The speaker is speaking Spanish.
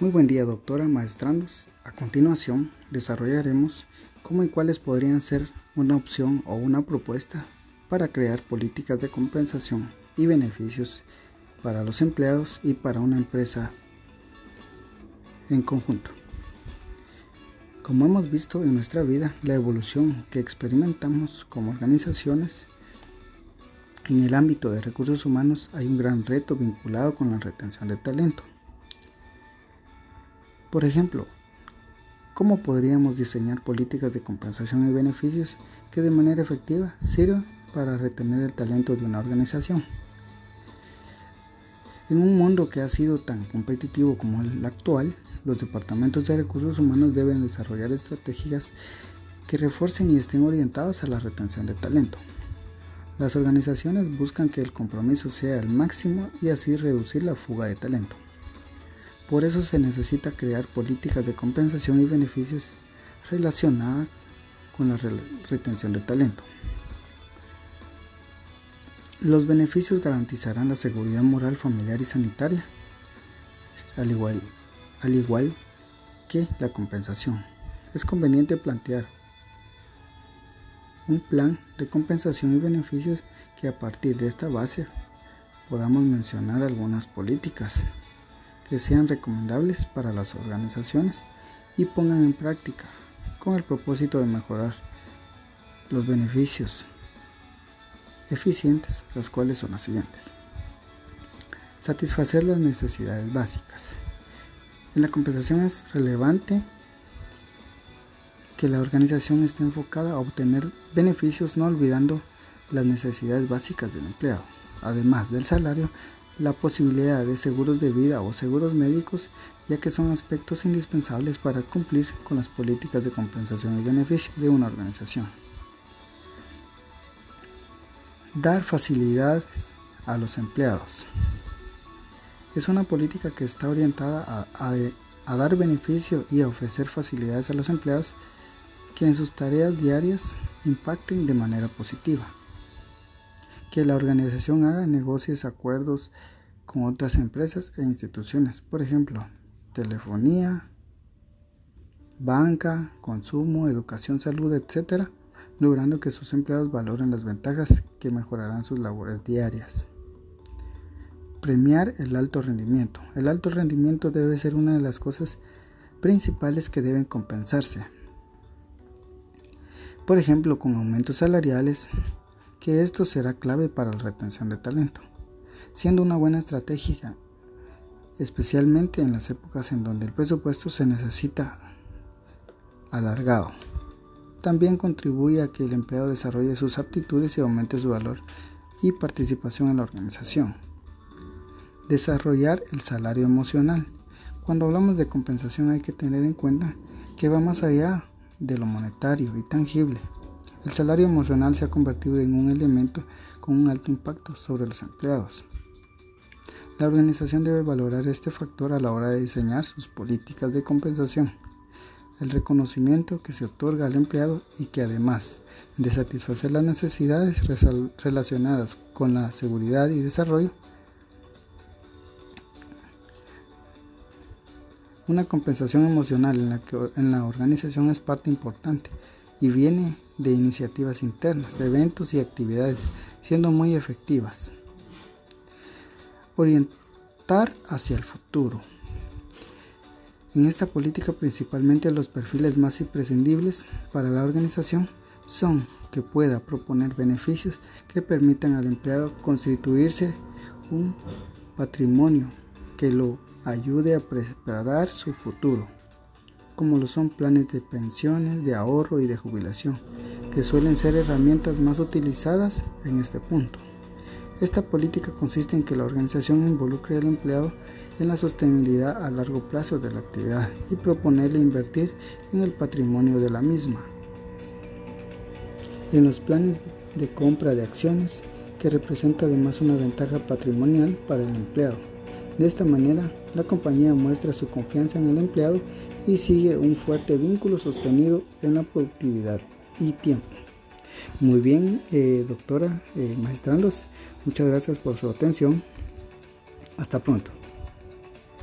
Muy buen día, doctora Maestrandos. A continuación, desarrollaremos cómo y cuáles podrían ser una opción o una propuesta para crear políticas de compensación y beneficios para los empleados y para una empresa en conjunto. Como hemos visto en nuestra vida, la evolución que experimentamos como organizaciones en el ámbito de recursos humanos hay un gran reto vinculado con la retención de talento. Por ejemplo, ¿cómo podríamos diseñar políticas de compensación y beneficios que de manera efectiva sirvan para retener el talento de una organización? En un mundo que ha sido tan competitivo como el actual, los departamentos de recursos humanos deben desarrollar estrategias que refuercen y estén orientados a la retención de talento. Las organizaciones buscan que el compromiso sea el máximo y así reducir la fuga de talento. Por eso se necesita crear políticas de compensación y beneficios relacionadas con la retención de talento. Los beneficios garantizarán la seguridad moral, familiar y sanitaria, al igual, al igual que la compensación. Es conveniente plantear un plan de compensación y beneficios que a partir de esta base podamos mencionar algunas políticas que sean recomendables para las organizaciones y pongan en práctica con el propósito de mejorar los beneficios eficientes, las cuales son las siguientes. Satisfacer las necesidades básicas. En la compensación es relevante que la organización esté enfocada a obtener beneficios no olvidando las necesidades básicas del empleado. Además del salario, la posibilidad de seguros de vida o seguros médicos, ya que son aspectos indispensables para cumplir con las políticas de compensación y beneficio de una organización. Dar facilidades a los empleados. Es una política que está orientada a, dar beneficio y a ofrecer facilidades a los empleados que en sus tareas diarias impacten de manera positiva que la organización haga negocios, acuerdos con otras empresas e instituciones, por ejemplo, telefonía, banca, consumo, educación, salud, etc., logrando que sus empleados valoren las ventajas que mejorarán sus labores diarias. Premiar el alto rendimiento. El alto rendimiento debe ser una de las cosas principales que deben compensarse. Por ejemplo, con aumentos salariales, que esto será clave para la retención de talento, siendo una buena estrategia, especialmente en las épocas en donde el presupuesto se necesita alargado. También contribuye a que el empleado desarrolle sus aptitudes y aumente su valor y participación en la organización. Desarrollar el salario emocional. Cuando hablamos de compensación hay que tener en cuenta que va más allá de lo monetario y tangible el salario emocional se ha convertido en un elemento con un alto impacto sobre los empleados. La organización debe valorar este factor a la hora de diseñar sus políticas de compensación. El reconocimiento que se otorga al empleado y que además de satisfacer las necesidades relacionadas con la seguridad y desarrollo, una compensación emocional en la, que, en la organización es parte importante y viene de iniciativas internas, eventos y actividades, siendo muy efectivas. Orientar hacia el futuro. En esta política principalmente los perfiles más imprescindibles para la organización son que pueda proponer beneficios que permitan al empleado constituirse un patrimonio que lo ayude a preparar su futuro como lo son planes de pensiones, de ahorro y de jubilación, que suelen ser herramientas más utilizadas en este punto. Esta política consiste en que la organización involucre al empleado en la sostenibilidad a largo plazo de la actividad y proponerle invertir en el patrimonio de la misma. En los planes de compra de acciones, que representa además una ventaja patrimonial para el empleado. De esta manera, la compañía muestra su confianza en el empleado y sigue un fuerte vínculo sostenido en la productividad y tiempo. Muy bien, eh, doctora eh, muchas gracias por su atención. Hasta pronto.